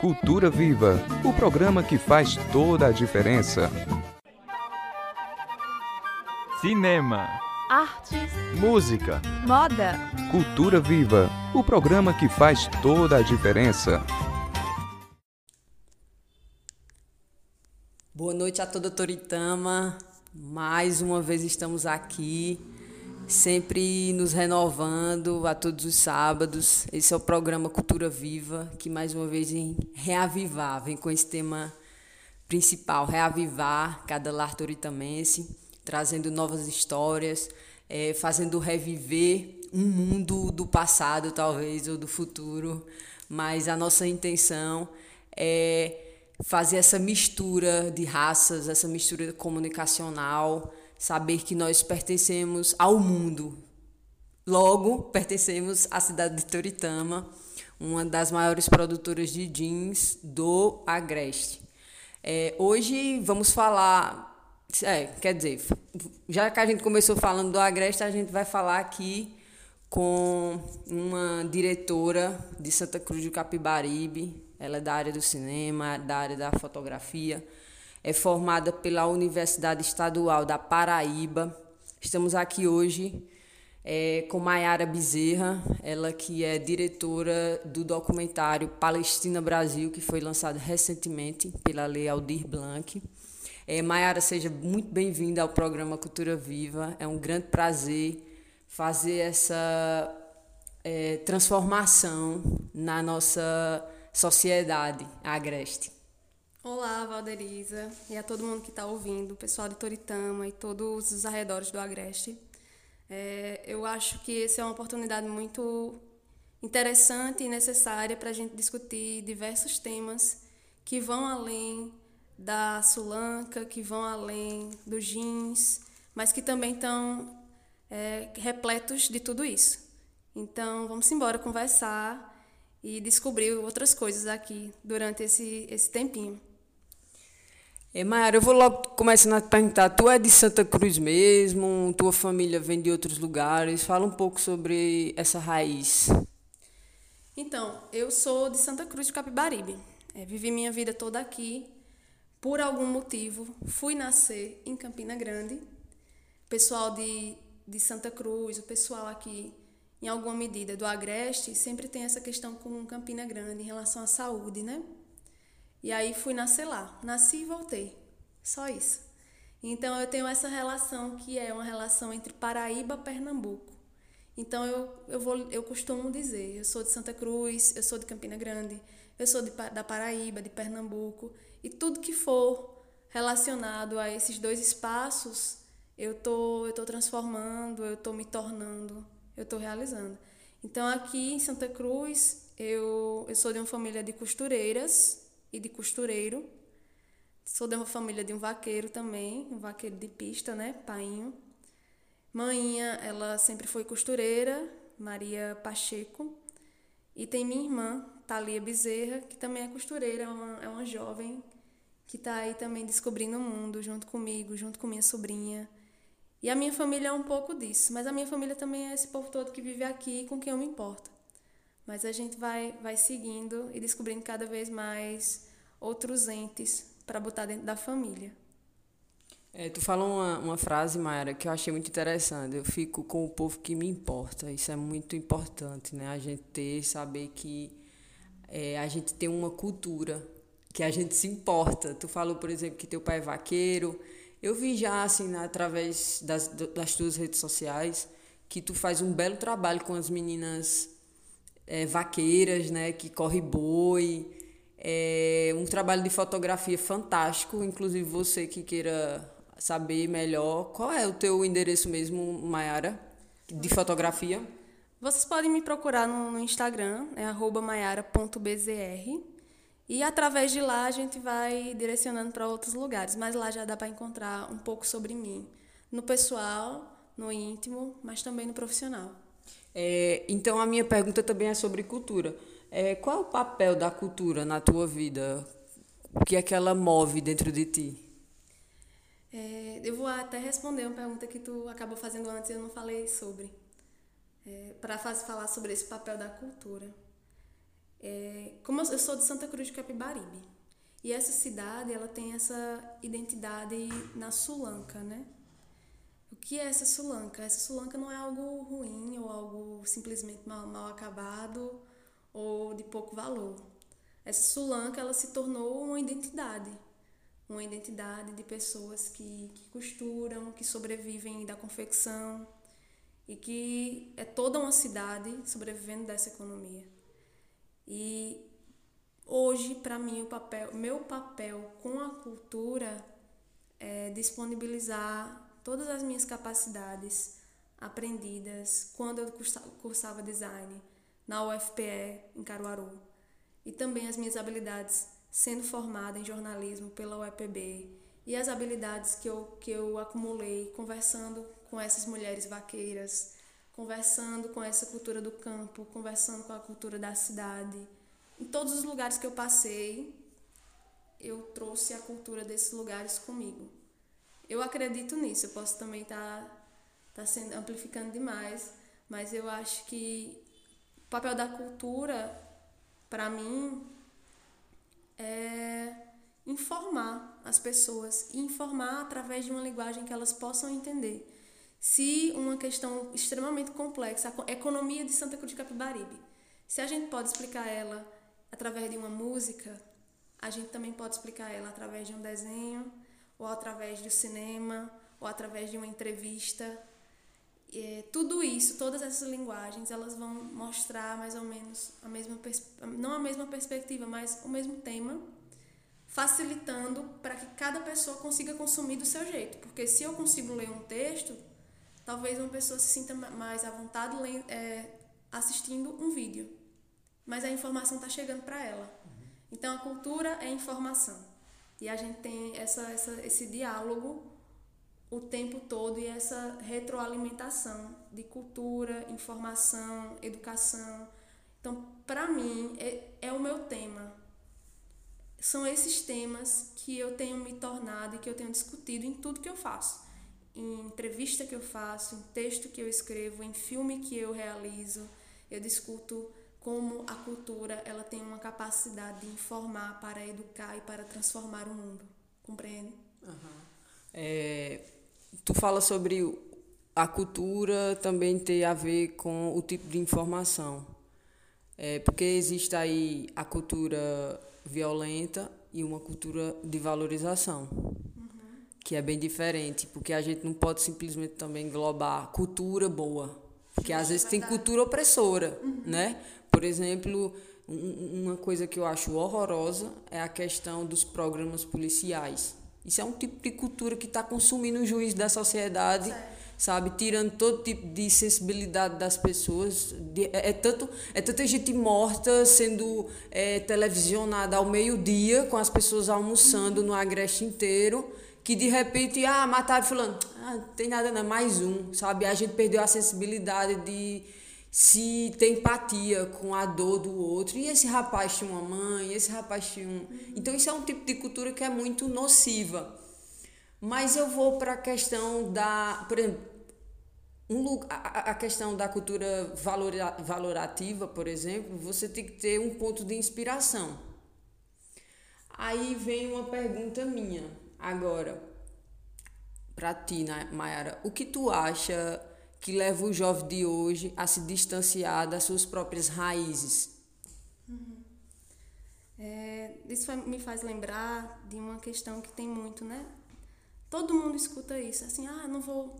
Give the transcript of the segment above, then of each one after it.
Cultura Viva, o programa que faz toda a diferença. Cinema, artes, música, moda. Cultura Viva, o programa que faz toda a diferença. Boa noite a toda Toritama. Mais uma vez estamos aqui, sempre nos renovando a todos os sábados. Esse é o programa Cultura Viva, que mais uma vez vem reavivar, vem com esse tema principal, reavivar cada lar toritamense, trazendo novas histórias, é, fazendo reviver um mundo do passado, talvez, ou do futuro. Mas a nossa intenção é fazer essa mistura de raças, essa mistura comunicacional, saber que nós pertencemos ao mundo. Logo, pertencemos à cidade de Toritama, uma das maiores produtoras de jeans do Agreste. É, hoje vamos falar, é, quer dizer, já que a gente começou falando do Agreste, a gente vai falar aqui com uma diretora de Santa Cruz do Capibaribe, ela é da área do cinema, da área da fotografia. É formada pela Universidade Estadual da Paraíba. Estamos aqui hoje é, com Maiara Bezerra, ela que é diretora do documentário Palestina Brasil, que foi lançado recentemente pela Lei Aldir Blanc. É, Maiara, seja muito bem-vinda ao programa Cultura Viva. É um grande prazer fazer essa é, transformação na nossa sociedade agreste. Olá, Valderiza, e a todo mundo que está ouvindo, o pessoal de Toritama e todos os arredores do Agreste. É, eu acho que essa é uma oportunidade muito interessante e necessária para a gente discutir diversos temas que vão além da sulanca, que vão além dos jeans, mas que também estão é, repletos de tudo isso. Então, vamos embora conversar e descobriu outras coisas aqui durante esse, esse tempinho. É, Mayara, eu vou logo começando a te perguntar, tu é de Santa Cruz mesmo, tua família vem de outros lugares, fala um pouco sobre essa raiz. Então, eu sou de Santa Cruz de Capibaribe, é, vivi minha vida toda aqui, por algum motivo fui nascer em Campina Grande, pessoal de, de Santa Cruz, o pessoal aqui em alguma medida, do Agreste, sempre tem essa questão com Campina Grande em relação à saúde, né? E aí fui nascer lá. Nasci e voltei. Só isso. Então eu tenho essa relação que é uma relação entre Paraíba e Pernambuco. Então eu, eu, vou, eu costumo dizer, eu sou de Santa Cruz, eu sou de Campina Grande, eu sou de, da Paraíba, de Pernambuco, e tudo que for relacionado a esses dois espaços, eu tô, eu tô transformando, eu tô me tornando eu estou realizando. Então, aqui em Santa Cruz, eu, eu sou de uma família de costureiras e de costureiro. Sou de uma família de um vaqueiro também, um vaqueiro de pista, né? Painho. Maninha, ela sempre foi costureira, Maria Pacheco. E tem minha irmã, Thalia Bezerra, que também é costureira, é uma, é uma jovem que está aí também descobrindo o mundo junto comigo, junto com minha sobrinha. E a minha família é um pouco disso, mas a minha família também é esse povo todo que vive aqui com quem eu me importo. Mas a gente vai, vai seguindo e descobrindo cada vez mais outros entes para botar dentro da família. É, tu falou uma, uma frase, Mayara, que eu achei muito interessante. Eu fico com o povo que me importa. Isso é muito importante, né? A gente ter, saber que é, a gente tem uma cultura, que a gente se importa. Tu falou, por exemplo, que teu pai é vaqueiro. Eu vi já, assim, né, através das, das tuas redes sociais, que tu faz um belo trabalho com as meninas é, vaqueiras, né, que corre boi. É um trabalho de fotografia fantástico, inclusive você que queira saber melhor, qual é o teu endereço mesmo, Mayara, de fotografia? Vocês podem me procurar no, no Instagram, é @maiara.bzr e através de lá a gente vai direcionando para outros lugares, mas lá já dá para encontrar um pouco sobre mim, no pessoal, no íntimo, mas também no profissional. É, então a minha pergunta também é sobre cultura. É, qual é o papel da cultura na tua vida? O que é que ela move dentro de ti? É, eu vou até responder uma pergunta que tu acabou fazendo antes e eu não falei sobre. É, para falar sobre esse papel da cultura. É, como eu sou de Santa Cruz de Capibaribe, e essa cidade ela tem essa identidade na Sulanca, né? Que é essa Sulanca? Essa Sulanca não é algo ruim ou algo simplesmente mal, mal acabado ou de pouco valor. Essa Sulanca ela se tornou uma identidade, uma identidade de pessoas que, que costuram, que sobrevivem da confecção e que é toda uma cidade sobrevivendo dessa economia. E hoje, para mim, o papel, meu papel com a cultura é disponibilizar todas as minhas capacidades aprendidas quando eu cursava design na UFPE em Caruaru e também as minhas habilidades sendo formada em jornalismo pela UEPB e as habilidades que eu, que eu acumulei conversando com essas mulheres vaqueiras, conversando com essa cultura do campo, conversando com a cultura da cidade. Em todos os lugares que eu passei, eu trouxe a cultura desses lugares comigo. Eu acredito nisso, eu posso também estar tá, tá sendo amplificando demais, mas eu acho que o papel da cultura, para mim, é informar as pessoas e informar através de uma linguagem que elas possam entender. Se uma questão extremamente complexa, a economia de Santa Cruz de Capibaribe, se a gente pode explicar ela através de uma música, a gente também pode explicar ela através de um desenho, ou através do cinema, ou através de uma entrevista. É, tudo isso, todas essas linguagens, elas vão mostrar mais ou menos a mesma não a mesma perspectiva, mas o mesmo tema, facilitando para que cada pessoa consiga consumir do seu jeito. Porque se eu consigo ler um texto, talvez uma pessoa se sinta mais à vontade é, assistindo um vídeo, mas a informação está chegando para ela. Então a cultura é informação e a gente tem essa, essa, esse diálogo o tempo todo e essa retroalimentação de cultura, informação, educação. Então, para mim, é, é o meu tema. São esses temas que eu tenho me tornado e que eu tenho discutido em tudo que eu faço. Em entrevista que eu faço, em texto que eu escrevo, em filme que eu realizo, eu discuto como a cultura ela tem uma capacidade de informar para educar e para transformar o mundo. Compreende? Uhum. É, tu fala sobre a cultura também ter a ver com o tipo de informação. É, porque existe aí a cultura violenta e uma cultura de valorização, uhum. que é bem diferente, porque a gente não pode simplesmente também englobar cultura boa, porque às vezes tem cultura opressora, uhum. né? Por exemplo, uma coisa que eu acho horrorosa é a questão dos programas policiais. Isso é um tipo de cultura que está consumindo o juiz da sociedade, sabe? Tirando todo tipo de sensibilidade das pessoas. É, é, tanto, é tanta gente morta sendo é, televisionada ao meio-dia, com as pessoas almoçando no agreste inteiro, que de repente, ah, mataram fulano. Ah, não tem nada, não, mais um, sabe? A gente perdeu a sensibilidade de se tem empatia com a dor do outro. E esse rapaz tinha uma mãe, esse rapaz tinha um. Então, isso é um tipo de cultura que é muito nociva. Mas eu vou para a questão da. Por exemplo, um, a, a questão da cultura valora, valorativa, por exemplo, você tem que ter um ponto de inspiração. Aí vem uma pergunta minha agora para ti, Mayara. O que tu acha que leva o jovem de hoje a se distanciar das suas próprias raízes? Uhum. É, isso me faz lembrar de uma questão que tem muito, né? Todo mundo escuta isso, assim, ah, não vou,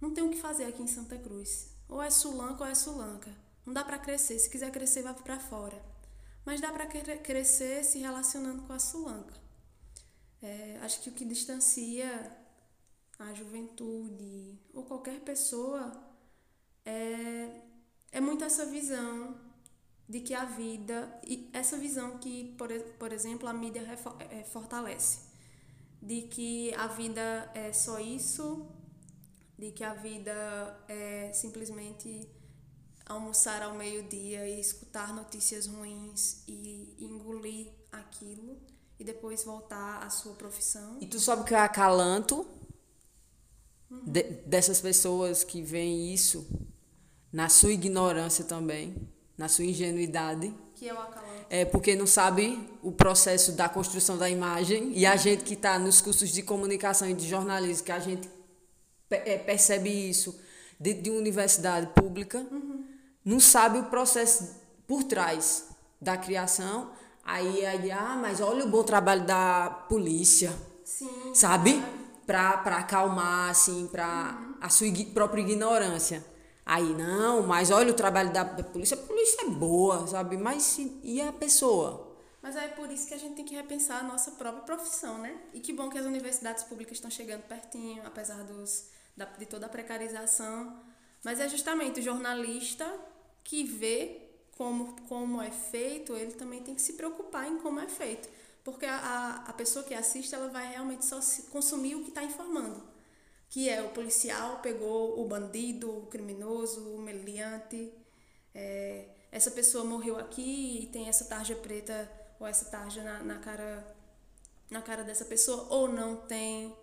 não tenho o que fazer aqui em Santa Cruz. Ou é Sulanca ou é Sulanca. Não dá para crescer, se quiser crescer vá para fora. Mas dá para crescer se relacionando com a Sulanca. É, acho que o que distancia a juventude ou qualquer pessoa é, é muito essa visão de que a vida, e essa visão que, por, por exemplo, a mídia é, fortalece, de que a vida é só isso, de que a vida é simplesmente almoçar ao meio-dia e escutar notícias ruins e engolir aquilo e depois voltar à sua profissão. E tu sabe que eu acalanto uhum. de, dessas pessoas que veem isso na sua ignorância também, na sua ingenuidade. Que é o acalante. É porque não sabe o processo da construção da imagem e a gente que está nos cursos de comunicação e de jornalismo, que a gente é, percebe isso dentro de uma universidade pública, uhum. não sabe o processo por trás da criação. Aí, aí, ah, mas olha o bom trabalho da polícia. Sim. Sabe? Para acalmar, assim, para uhum. a sua própria ignorância. Aí, não, mas olha o trabalho da polícia, a polícia é boa, sabe? Mas e a pessoa? Mas é por isso que a gente tem que repensar a nossa própria profissão, né? E que bom que as universidades públicas estão chegando pertinho, apesar dos, da, de toda a precarização. Mas é justamente o jornalista que vê como, como é feito, ele também tem que se preocupar em como é feito. Porque a, a, pessoa que assiste, ela vai realmente só consumir o que está informando que é o policial pegou o bandido, o criminoso, o meliante, é, essa pessoa morreu aqui e tem essa tarja preta ou essa tarja na, na, cara na cara dessa pessoa ou não tem.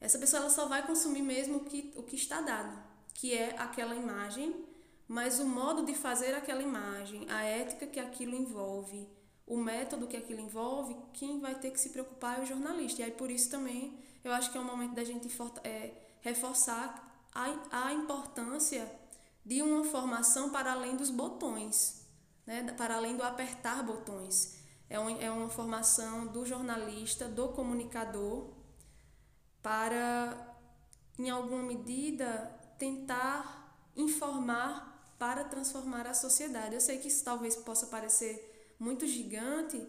Essa pessoa ela só vai consumir mesmo o que, o que está dado, que é aquela imagem, mas o modo de fazer aquela imagem, a ética que aquilo envolve, o método que aquilo envolve, quem vai ter que se preocupar é o jornalista. E aí por isso também eu acho que é um momento da gente é, reforçar a, a importância de uma formação para além dos botões, né? para além do apertar botões. É, um, é uma formação do jornalista, do comunicador, para, em alguma medida, tentar informar para transformar a sociedade. Eu sei que isso talvez possa parecer muito gigante,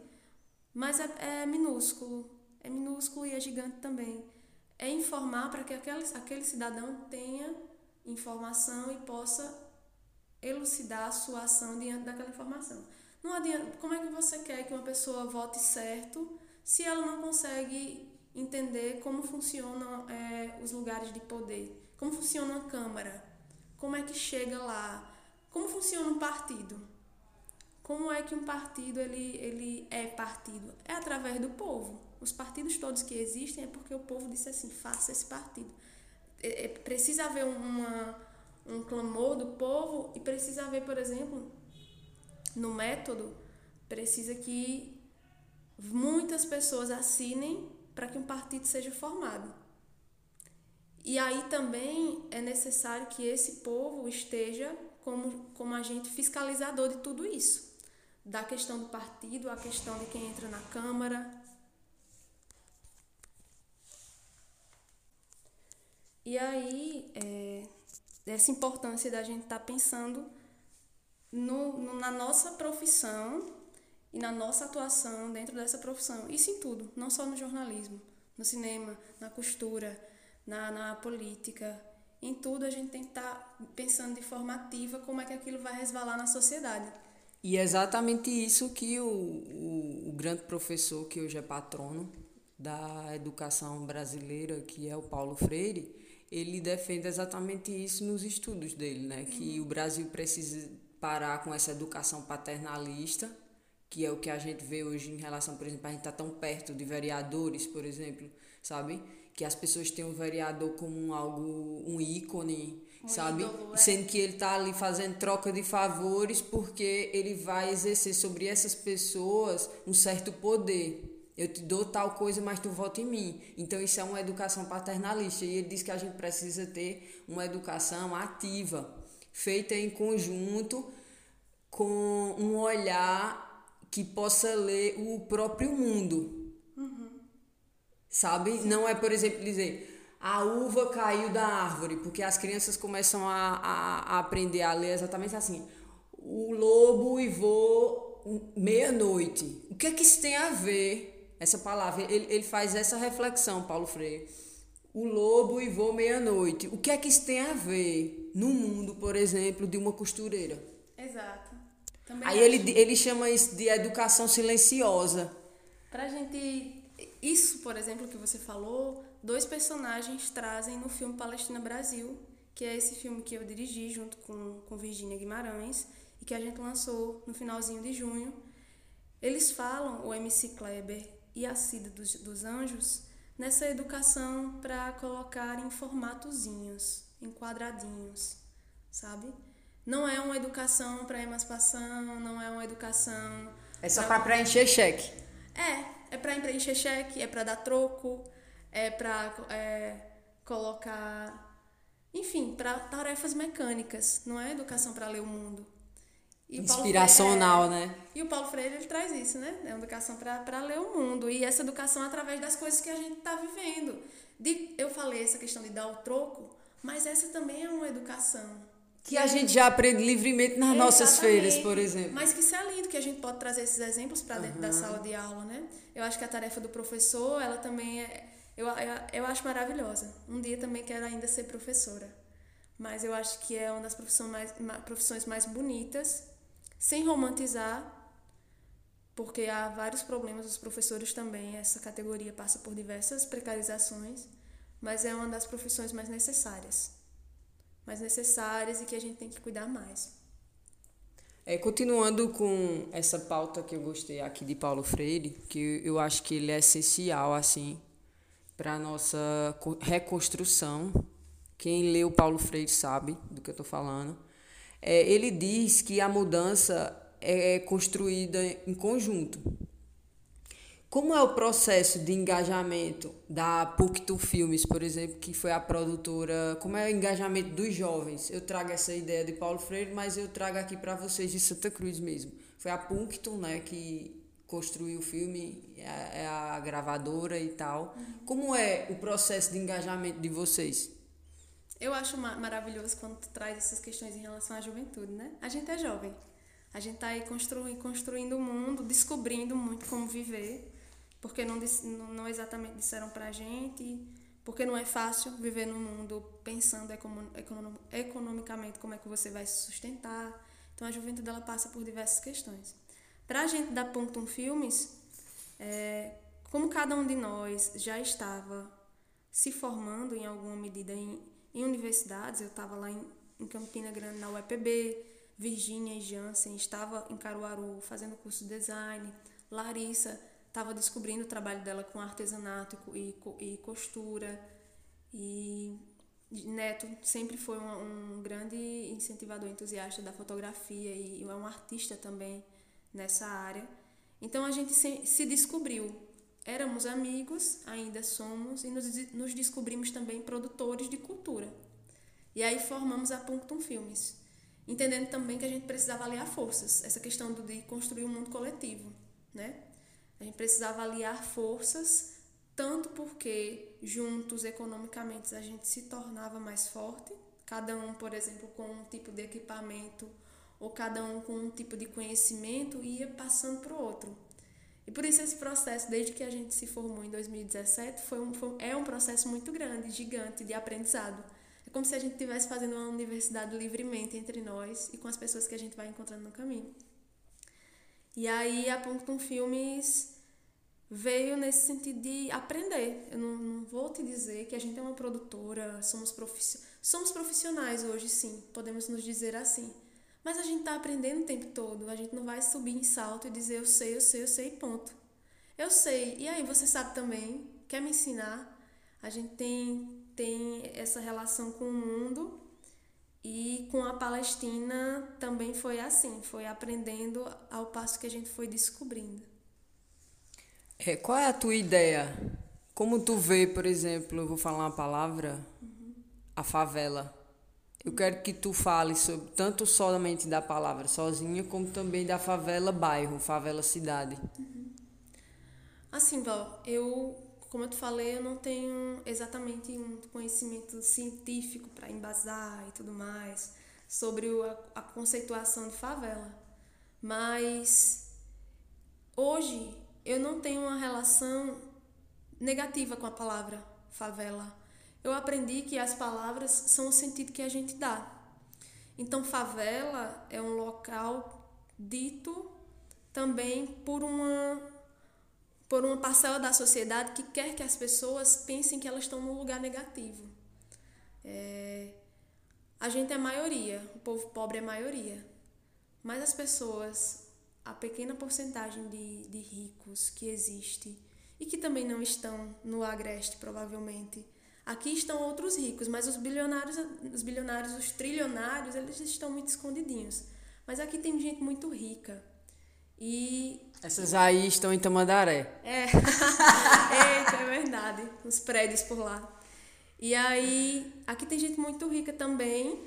mas é, é minúsculo é minúsculo e é gigante também. É informar para que aquele, aquele cidadão tenha informação e possa elucidar a sua ação diante daquela informação. Não adianta, como é que você quer que uma pessoa vote certo se ela não consegue entender como funcionam é, os lugares de poder, como funciona a Câmara, como é que chega lá, como funciona um partido. Como é que um partido ele, ele é partido? É através do povo. Os partidos todos que existem é porque o povo disse assim: faça esse partido. É, é, precisa haver uma, um clamor do povo e precisa haver, por exemplo, no método, precisa que muitas pessoas assinem para que um partido seja formado. E aí também é necessário que esse povo esteja como, como agente fiscalizador de tudo isso. Da questão do partido, a questão de quem entra na Câmara, E aí, é, essa importância da gente estar tá pensando no, no, na nossa profissão e na nossa atuação dentro dessa profissão. Isso em tudo, não só no jornalismo, no cinema, na costura, na, na política. Em tudo a gente tem que estar tá pensando de forma ativa como é que aquilo vai resvalar na sociedade. E é exatamente isso que o, o, o grande professor, que hoje é patrono da educação brasileira, que é o Paulo Freire, ele defende exatamente isso nos estudos dele, né? Que o Brasil precisa parar com essa educação paternalista, que é o que a gente vê hoje em relação, por exemplo, a gente está tão perto de vereadores, por exemplo, sabe? Que as pessoas têm o vereador como um, algo, um ícone, sabe? Ídolo, é. Sendo que ele está ali fazendo troca de favores porque ele vai exercer sobre essas pessoas um certo poder. Eu te dou tal coisa, mas tu vota em mim. Então isso é uma educação paternalista. E ele diz que a gente precisa ter uma educação ativa, feita em conjunto, com um olhar que possa ler o próprio mundo. Uhum. Sabe? Sim. Não é, por exemplo, dizer a uva caiu da árvore, porque as crianças começam a, a, a aprender a ler exatamente assim. O lobo e vou meia-noite. O que é que isso tem a ver essa palavra, ele, ele faz essa reflexão, Paulo Freire. O lobo e voo meia-noite. O que é que isso tem a ver no mundo, por exemplo, de uma costureira? Exato. Também Aí ele, ele chama isso de educação silenciosa. Pra gente. Isso, por exemplo, que você falou, dois personagens trazem no filme Palestina Brasil, que é esse filme que eu dirigi junto com, com Virginia Guimarães e que a gente lançou no finalzinho de junho. Eles falam, o MC Kleber e a Cida dos, dos Anjos nessa educação para colocar em formatozinhos, em quadradinhos, sabe? Não é uma educação para emancipação, não é uma educação. É só para preencher cheque. É, é para preencher cheque, é para dar troco, é para é, colocar. Enfim, para tarefas mecânicas, não é educação para ler o mundo. E Inspiracional, Freire, né? E o Paulo Freire ele traz isso, né? É uma educação para ler o mundo. E essa educação através das coisas que a gente está vivendo. De, eu falei essa questão de dar o troco, mas essa também é uma educação. Que a gente já aprende livremente nas nossas feiras, por exemplo. Mas que isso é lindo, que a gente pode trazer esses exemplos para dentro uhum. da sala de aula, né? Eu acho que a tarefa do professor, ela também é. Eu, eu, eu acho maravilhosa. Um dia também quero ainda ser professora. Mas eu acho que é uma das profissões mais, profissões mais bonitas sem romantizar, porque há vários problemas, os professores também, essa categoria passa por diversas precarizações, mas é uma das profissões mais necessárias. Mais necessárias e que a gente tem que cuidar mais. É, continuando com essa pauta que eu gostei aqui de Paulo Freire, que eu acho que ele é essencial assim para a nossa reconstrução. Quem leu Paulo Freire sabe do que eu estou falando é, ele diz que a mudança é construída em conjunto. Como é o processo de engajamento da Puctu Filmes, por exemplo, que foi a produtora? Como é o engajamento dos jovens? Eu trago essa ideia de Paulo Freire, mas eu trago aqui para vocês de Santa Cruz mesmo. Foi a Puncto, né, que construiu o filme, é, é a gravadora e tal. Como é o processo de engajamento de vocês? Eu acho maravilhoso quando tu traz essas questões em relação à juventude, né? A gente é jovem. A gente está aí construindo, construindo o mundo, descobrindo muito como viver, porque não, não exatamente disseram para a gente, porque não é fácil viver no mundo pensando economicamente como é que você vai se sustentar. Então a juventude ela passa por diversas questões. Para a gente da Punctum Filmes, é, como cada um de nós já estava se formando em alguma medida em em universidades. Eu estava lá em, em, Campina Grande, na UEPB, Virgínia e Jansen, estava em Caruaru fazendo curso de design. Larissa estava descobrindo o trabalho dela com artesanato e, e costura. E Neto sempre foi um, um, grande incentivador, entusiasta da fotografia e é um artista também nessa área. Então a gente se, descobriu. Éramos amigos, ainda somos, e nos, nos descobrimos também produtores de cultura. E aí formamos a Punctum Filmes, entendendo também que a gente precisava aliar forças, essa questão do, de construir um mundo coletivo, né? A gente precisava aliar forças, tanto porque juntos economicamente a gente se tornava mais forte, cada um, por exemplo, com um tipo de equipamento ou cada um com um tipo de conhecimento ia passando para o outro. E por isso esse processo, desde que a gente se formou em 2017, foi um, foi, é um processo muito grande, gigante de aprendizado. É como se a gente estivesse fazendo uma universidade livremente entre nós e com as pessoas que a gente vai encontrando no caminho. E aí a Punctum Filmes veio nesse sentido de aprender. Eu não, não vou te dizer que a gente é uma produtora, somos, profiss... somos profissionais hoje, sim, podemos nos dizer assim. Mas a gente está aprendendo o tempo todo. A gente não vai subir em salto e dizer eu sei, eu sei, eu sei, ponto. Eu sei. E aí, você sabe também? Quer me ensinar? A gente tem, tem essa relação com o mundo e com a Palestina também foi assim. Foi aprendendo ao passo que a gente foi descobrindo. É, qual é a tua ideia? Como tu vê, por exemplo, eu vou falar uma palavra, uhum. a favela. Eu quero que tu fale sobre tanto somente da palavra sozinha, como também da favela bairro, favela cidade. Assim, Val, eu, como eu te falei, eu não tenho exatamente um conhecimento científico para embasar e tudo mais sobre a, a conceituação de favela. Mas hoje eu não tenho uma relação negativa com a palavra favela eu aprendi que as palavras são o sentido que a gente dá. Então, favela é um local dito também por uma por uma parcela da sociedade que quer que as pessoas pensem que elas estão num lugar negativo. É, a gente é maioria, o povo pobre é maioria. Mas as pessoas, a pequena porcentagem de, de ricos que existe e que também não estão no agreste, provavelmente, Aqui estão outros ricos, mas os bilionários, os bilionários, os trilionários, eles estão muito escondidinhos. Mas aqui tem gente muito rica. E essas aí estão em Tamandaré. É. Eita, é verdade. Os prédios por lá. E aí, aqui tem gente muito rica também.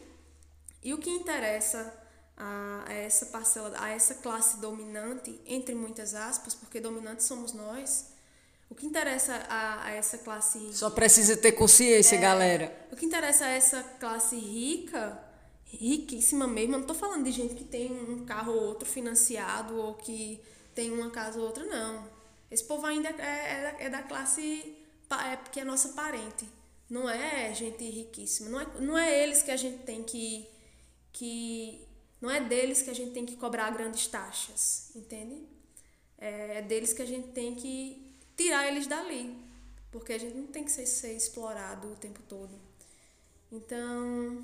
E o que interessa a, a essa parcela, a essa classe dominante, entre muitas aspas, porque dominantes somos nós, o que interessa a, a essa classe. Só precisa ter consciência, é, galera. O que interessa a essa classe rica, riquíssima mesmo, eu não estou falando de gente que tem um carro ou outro financiado ou que tem uma casa ou outra, não. Esse povo ainda é, é, é da classe é, que é nossa parente. Não é gente riquíssima. Não é, não é eles que a gente tem que, que. Não é deles que a gente tem que cobrar grandes taxas, entende? É, é deles que a gente tem que tirar eles dali, porque a gente não tem que ser, ser explorado o tempo todo. Então,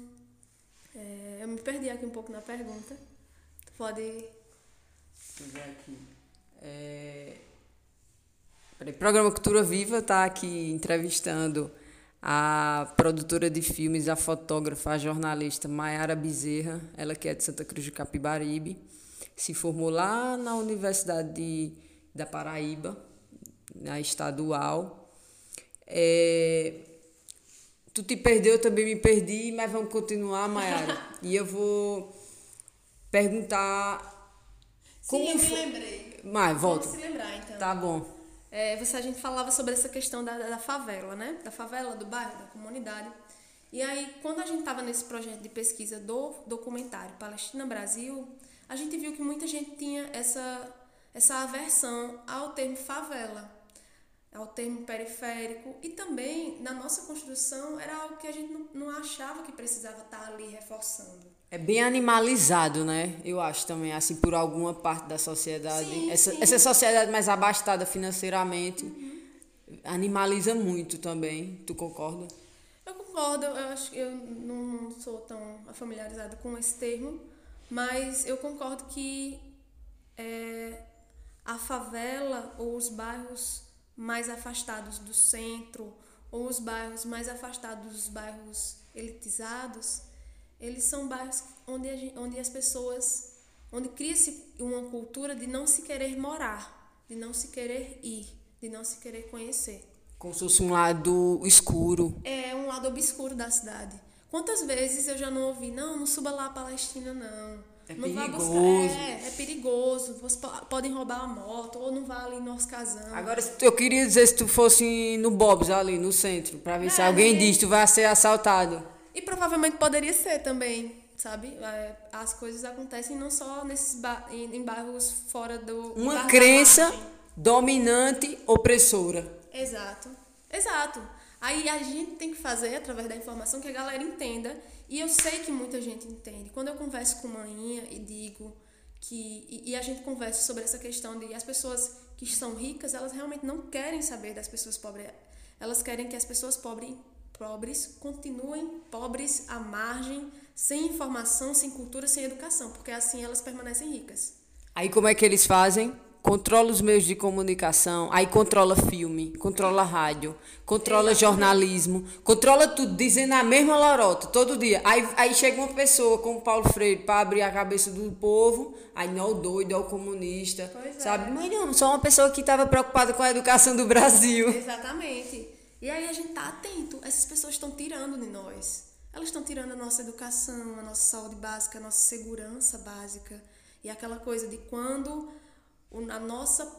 é, eu me perdi aqui um pouco na pergunta. Tu pode. aqui. É... Peraí, programa Cultura Viva está aqui entrevistando a produtora de filmes, a fotógrafa, a jornalista Maiara Bezerra, ela que é de Santa Cruz de Capibaribe, se formou lá na Universidade de, da Paraíba, na estadual. É, tu te perdeu, eu também me perdi, mas vamos continuar, Mayara. e eu vou perguntar. Como Sim, eu me lembrei. Mas, volta. Vamos se lembrar, então. Tá bom. É, você, a gente falava sobre essa questão da, da favela, né? Da favela, do bairro, da comunidade. E aí, quando a gente estava nesse projeto de pesquisa do documentário Palestina Brasil, a gente viu que muita gente tinha essa, essa aversão ao termo favela ao termo periférico e também na nossa construção era algo que a gente não, não achava que precisava estar ali reforçando. É bem animalizado, né? Eu acho também, assim, por alguma parte da sociedade. Sim, essa, sim. essa sociedade mais abastada financeiramente uhum. animaliza muito também. Tu concorda? Eu concordo, eu acho que eu não, não sou tão familiarizada com esse termo, mas eu concordo que é, a favela ou os bairros mais afastados do centro ou os bairros mais afastados dos bairros elitizados, eles são bairros onde, gente, onde as pessoas, onde cria-se uma cultura de não se querer morar, de não se querer ir, de não se querer conhecer. Como se fosse um lado escuro. É, um lado obscuro da cidade. Quantas vezes eu já não ouvi, não, não suba lá a Palestina, não é não perigoso. Buscar, é, é perigoso. Você podem roubar a moto, ou não vá ali no casamos. Agora, eu queria dizer se tu fosse no Bob's ali, no centro, para ver é, se alguém diz tu vai ser assaltado. E provavelmente poderia ser também, sabe? É, as coisas acontecem não só nesses ba em bairros fora do. Uma crença dominante, opressora. Exato. Exato. Aí a gente tem que fazer, através da informação, que a galera entenda e eu sei que muita gente entende. Quando eu converso com manhinha e digo que. E, e, a gente conversa sobre essa questão de as pessoas que são ricas, elas realmente não querem saber das pessoas pobres. Elas querem que as pessoas pobres, pobres continuem pobres à margem, sem informação, sem cultura, sem educação, porque assim elas permanecem ricas. Aí como é que eles fazem? Controla os meios de comunicação, aí controla filme, controla rádio, controla jornalismo, controla tudo, dizendo a mesma lorota todo dia. Aí, aí chega uma pessoa como Paulo Freire para abrir a cabeça do povo, aí não é o doido, é o comunista, pois sabe? É. Mas não, só uma pessoa que estava preocupada com a educação do Brasil. Exatamente. E aí a gente tá atento, essas pessoas estão tirando de nós. Elas estão tirando a nossa educação, a nossa saúde básica, a nossa segurança básica. E aquela coisa de quando o a nossa,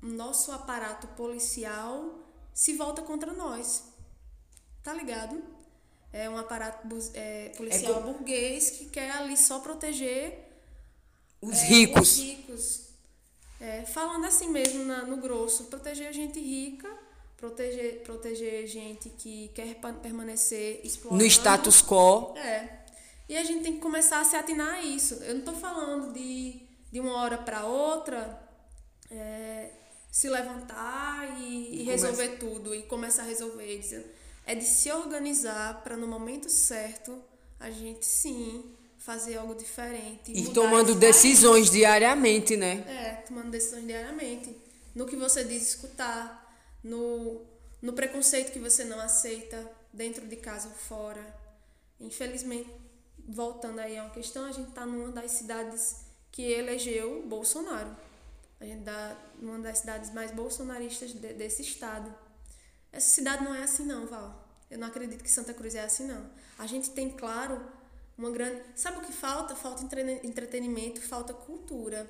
nosso aparato policial se volta contra nós. Tá ligado? É um aparato é, policial é burguês que quer ali só proteger os é, ricos. Os ricos. É, falando assim mesmo na, no grosso, proteger gente rica, proteger, proteger gente que quer permanecer explorando. No status quo. É. E a gente tem que começar a se atinar a isso. Eu não estou falando de, de uma hora para outra é, se levantar e, e, e resolver tudo e começar a resolver. É de se organizar para no momento certo a gente sim fazer algo diferente. E tomando decisões diariamente, né? É, tomando decisões diariamente. No que você diz escutar, no, no preconceito que você não aceita, dentro de casa ou fora. Infelizmente, voltando aí a uma questão, a gente está numa das cidades que elegeu Bolsonaro. A gente está numa das cidades mais bolsonaristas de, desse estado. Essa cidade não é assim não, Val. Eu não acredito que Santa Cruz é assim não. A gente tem, claro, uma grande... Sabe o que falta? Falta entretenimento, falta cultura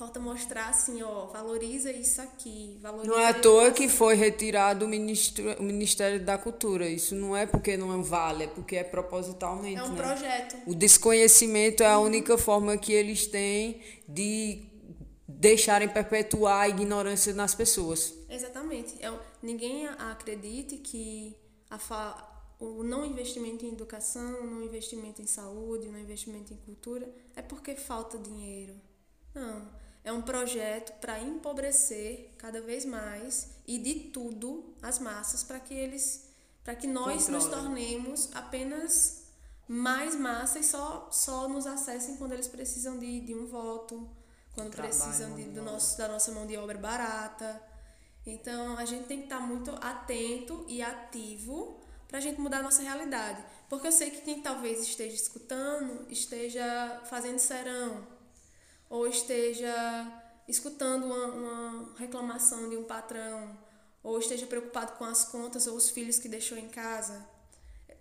Falta mostrar assim, ó, valoriza isso aqui, valoriza Não é à toa que foi retirado o, ministro, o Ministério da Cultura. Isso não é porque não vale, é porque é propositalmente. É um né? projeto. O desconhecimento é a única forma que eles têm de deixarem perpetuar a ignorância nas pessoas. Exatamente. É, ninguém acredite que a fa o não investimento em educação, o não investimento em saúde, o não investimento em cultura é porque falta dinheiro. Não é um projeto para empobrecer cada vez mais e de tudo as massas para que eles para que nós Controle. nos tornemos apenas mais massa e só só nos acessem quando eles precisam de, de um voto quando Trabalho, precisam de, do nosso da nossa mão de obra barata então a gente tem que estar muito atento e ativo para a gente mudar a nossa realidade porque eu sei que quem talvez esteja escutando esteja fazendo serão ou esteja escutando uma, uma reclamação de um patrão, ou esteja preocupado com as contas ou os filhos que deixou em casa.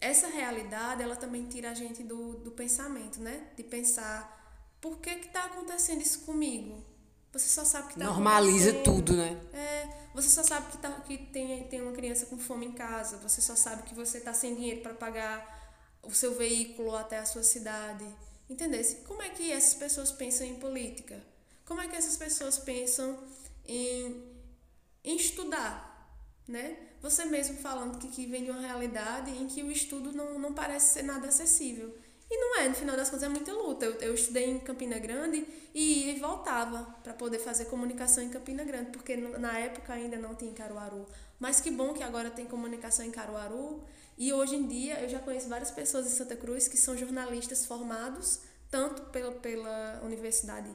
Essa realidade, ela também tira a gente do, do pensamento, né? De pensar, por que que tá acontecendo isso comigo? Você só sabe que tá Normaliza tudo, né? É, você só sabe que, tá, que tem, tem uma criança com fome em casa, você só sabe que você tá sem dinheiro para pagar o seu veículo até a sua cidade. Entendesse? Como é que essas pessoas pensam em política? Como é que essas pessoas pensam em, em estudar? Né? Você mesmo falando que, que vem de uma realidade em que o estudo não, não parece ser nada acessível. E não é, no final das contas é muita luta. Eu, eu estudei em Campina Grande e ia e voltava para poder fazer comunicação em Campina Grande, porque na época ainda não tinha em Caruaru. Mas que bom que agora tem comunicação em Caruaru e hoje em dia eu já conheço várias pessoas em Santa Cruz que são jornalistas formados tanto pela, pela universidade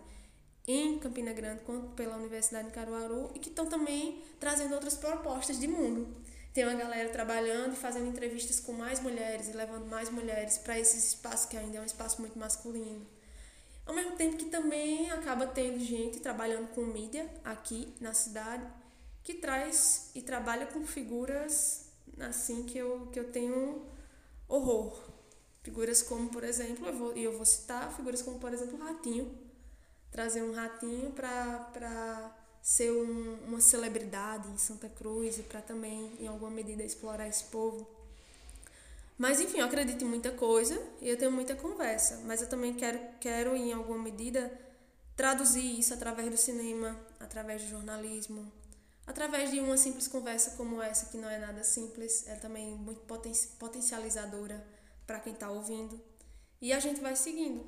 em Campina Grande quanto pela Universidade de Caruaru e que estão também trazendo outras propostas de mundo. Tem uma galera trabalhando e fazendo entrevistas com mais mulheres e levando mais mulheres para esse espaço que ainda é um espaço muito masculino. Ao mesmo tempo que também acaba tendo gente trabalhando com mídia aqui na cidade que traz e trabalha com figuras assim que eu, que eu tenho horror. Figuras como, por exemplo, eu vou, eu vou citar figuras como, por exemplo, o ratinho. Trazer um ratinho para ser um, uma celebridade em Santa Cruz e para também, em alguma medida, explorar esse povo. Mas, enfim, eu acredito em muita coisa e eu tenho muita conversa. Mas eu também quero, quero em alguma medida, traduzir isso através do cinema, através do jornalismo, através de uma simples conversa como essa, que não é nada simples, é também muito potencializadora para quem está ouvindo. E a gente vai seguindo,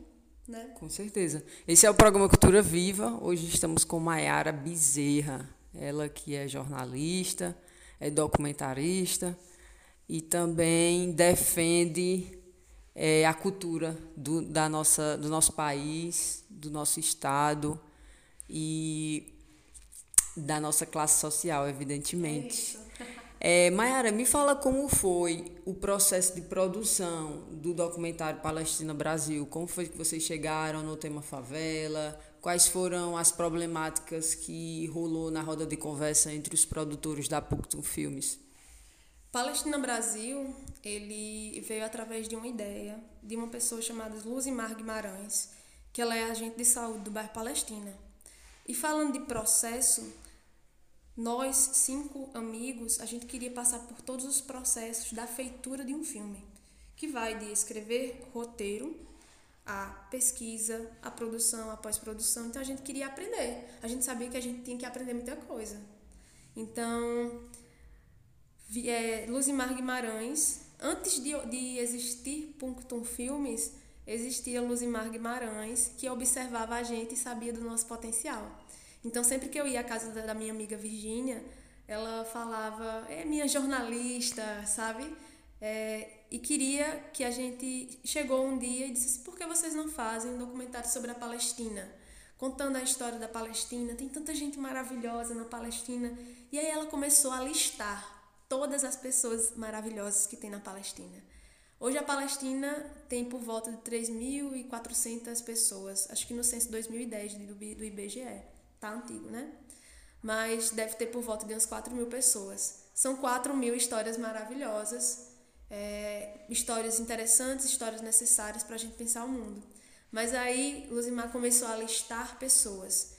né? Com certeza. Esse é o programa Cultura Viva. Hoje estamos com Maiara Bezerra, ela que é jornalista, é documentarista e também defende é, a cultura do, da nossa, do nosso país, do nosso estado e da nossa classe social, evidentemente. É, Mayara, me fala como foi o processo de produção do documentário Palestina Brasil. Como foi que vocês chegaram no tema favela? Quais foram as problemáticas que rolou na roda de conversa entre os produtores da Puctum Filmes? Palestina Brasil, ele veio através de uma ideia de uma pessoa chamada Luzimar Guimarães, que ela é agente de saúde do bairro Palestina. E falando de processo, nós, cinco amigos, a gente queria passar por todos os processos da feitura de um filme, que vai de escrever roteiro, a pesquisa, a produção, a pós-produção. Então a gente queria aprender. A gente sabia que a gente tinha que aprender muita coisa. Então, é, Luzimar Guimarães, antes de, de existir Punctum Filmes, existia Luzimar Guimarães, que observava a gente e sabia do nosso potencial. Então, sempre que eu ia à casa da minha amiga Virgínia, ela falava, é minha jornalista, sabe? É, e queria que a gente chegou um dia e disse assim, por que vocês não fazem um documentário sobre a Palestina? Contando a história da Palestina, tem tanta gente maravilhosa na Palestina. E aí ela começou a listar todas as pessoas maravilhosas que tem na Palestina. Hoje a Palestina tem por volta de 3.400 pessoas, acho que no censo 2010 do, IBGE, tá antigo, né? Mas deve ter por volta de uns 4 mil pessoas. São 4 mil histórias maravilhosas, é, histórias interessantes, histórias necessárias para a gente pensar o mundo. Mas aí Luzimar começou a listar pessoas,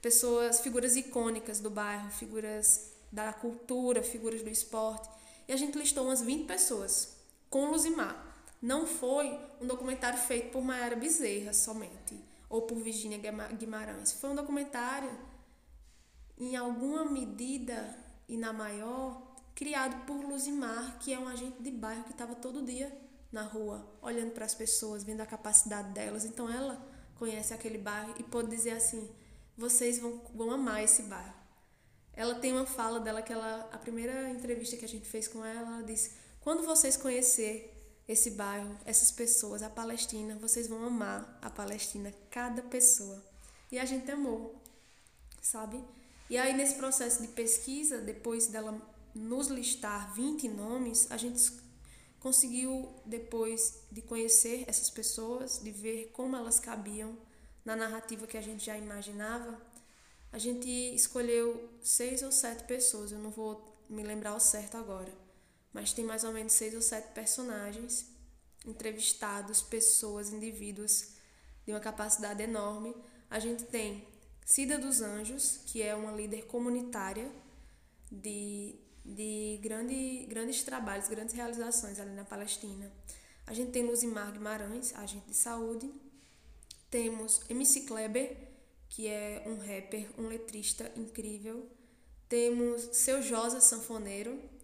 pessoas, figuras icônicas do bairro, figuras da cultura, figuras do esporte. E a gente listou umas 20 pessoas com Luzimar. Não foi um documentário feito por Mayara Bezerra somente, ou por Virginia Guimarães. Foi um documentário, em alguma medida e na maior, criado por Luzimar, que é um agente de bairro que estava todo dia na rua, olhando para as pessoas, vendo a capacidade delas. Então ela conhece aquele bairro e pode dizer assim: vocês vão, vão amar esse bairro. Ela tem uma fala dela que ela, a primeira entrevista que a gente fez com ela, ela disse: quando vocês conhecer esse bairro, essas pessoas, a Palestina, vocês vão amar a Palestina, cada pessoa. E a gente amou, sabe? E aí nesse processo de pesquisa, depois dela nos listar 20 nomes, a gente conseguiu depois de conhecer essas pessoas, de ver como elas cabiam na narrativa que a gente já imaginava, a gente escolheu seis ou sete pessoas, eu não vou me lembrar ao certo agora, mas tem mais ou menos seis ou sete personagens entrevistados, pessoas, indivíduos de uma capacidade enorme. A gente tem Cida dos Anjos, que é uma líder comunitária de, de grande, grandes trabalhos, grandes realizações ali na Palestina. A gente tem Luzimar Guimarães, agente de saúde. Temos MC Kleber, que é um rapper, um letrista incrível. Temos Seu Josa Sanfoneiro.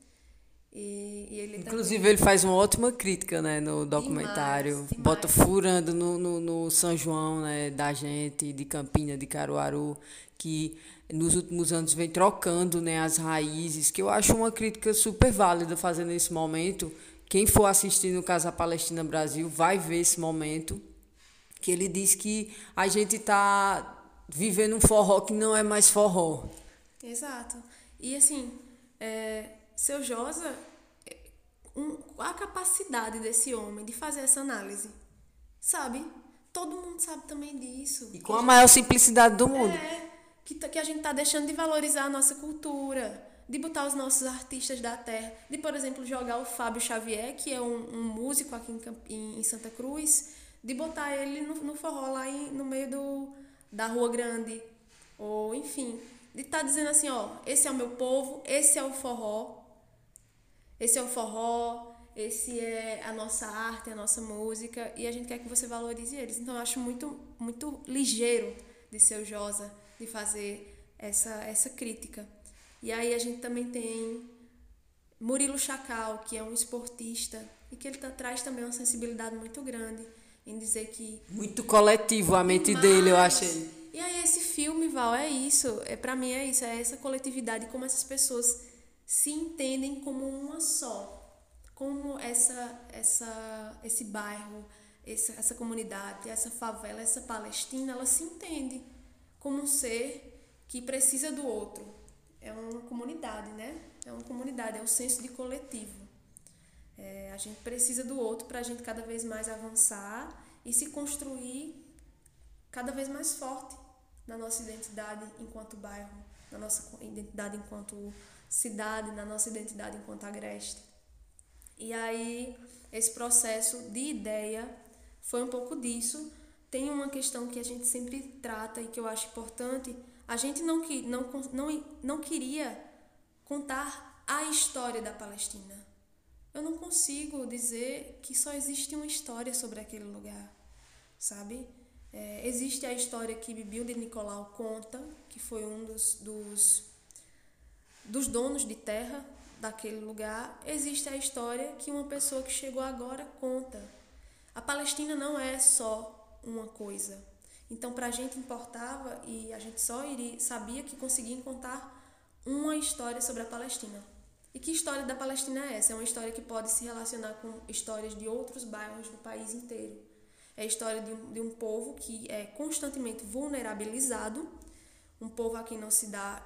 E, e ele Inclusive, também... ele faz uma ótima crítica né, no documentário. Demais, demais. Bota furando no, no, no, São João né, da gente, de Campina, de Caruaru, que nos últimos anos vem trocando né, as raízes, que eu acho uma crítica super válida fazer nesse momento. Quem for assistir no Casa Palestina Brasil vai ver esse momento, que ele diz que a gente está vivendo um forró que não é mais forró. Exato. E assim, é, seu Josa, um, a capacidade desse homem de fazer essa análise, sabe? Todo mundo sabe também disso. E com a maior simplicidade do mundo. É, que, que a gente está deixando de valorizar a nossa cultura, de botar os nossos artistas da terra, de, por exemplo, jogar o Fábio Xavier, que é um, um músico aqui em, em, Santa Cruz, de botar ele no, no forró lá em, no meio do, da Rua Grande, ou enfim, de estar tá dizendo assim, ó, esse é o meu povo, esse é o forró, esse é o forró, esse é a nossa arte, a nossa música, e a gente quer que você valorize eles. Então eu acho muito, muito ligeiro de seu Josa de fazer essa, essa crítica. E aí a gente também tem Murilo Chacal, que é um esportista, e que ele tá, traz também uma sensibilidade muito grande em dizer que muito coletivo a mente dele, eu achei. E aí esse filme, Val, é isso, é para mim é isso, é essa coletividade como essas pessoas se entendem como uma só. Como essa essa esse bairro, essa, essa comunidade, essa favela, essa Palestina, ela se entende como um ser que precisa do outro. É uma comunidade, né? É uma comunidade, é um senso de coletivo. É, a gente precisa do outro para a gente cada vez mais avançar e se construir cada vez mais forte na nossa identidade enquanto bairro, na nossa identidade enquanto cidade, na nossa identidade enquanto agreste. E aí, esse processo de ideia foi um pouco disso. Tem uma questão que a gente sempre trata e que eu acho importante. A gente não, não, não, não queria contar a história da Palestina eu não consigo dizer que só existe uma história sobre aquele lugar, sabe? É, existe a história que Bibil de Nicolau conta, que foi um dos, dos, dos donos de terra daquele lugar. Existe a história que uma pessoa que chegou agora conta. A Palestina não é só uma coisa. Então, para a gente importava e a gente só iria, sabia que conseguia contar uma história sobre a Palestina. E que história da Palestina é essa? É uma história que pode se relacionar com histórias de outros bairros do país inteiro. É a história de um, de um povo que é constantemente vulnerabilizado, um povo a quem não se dá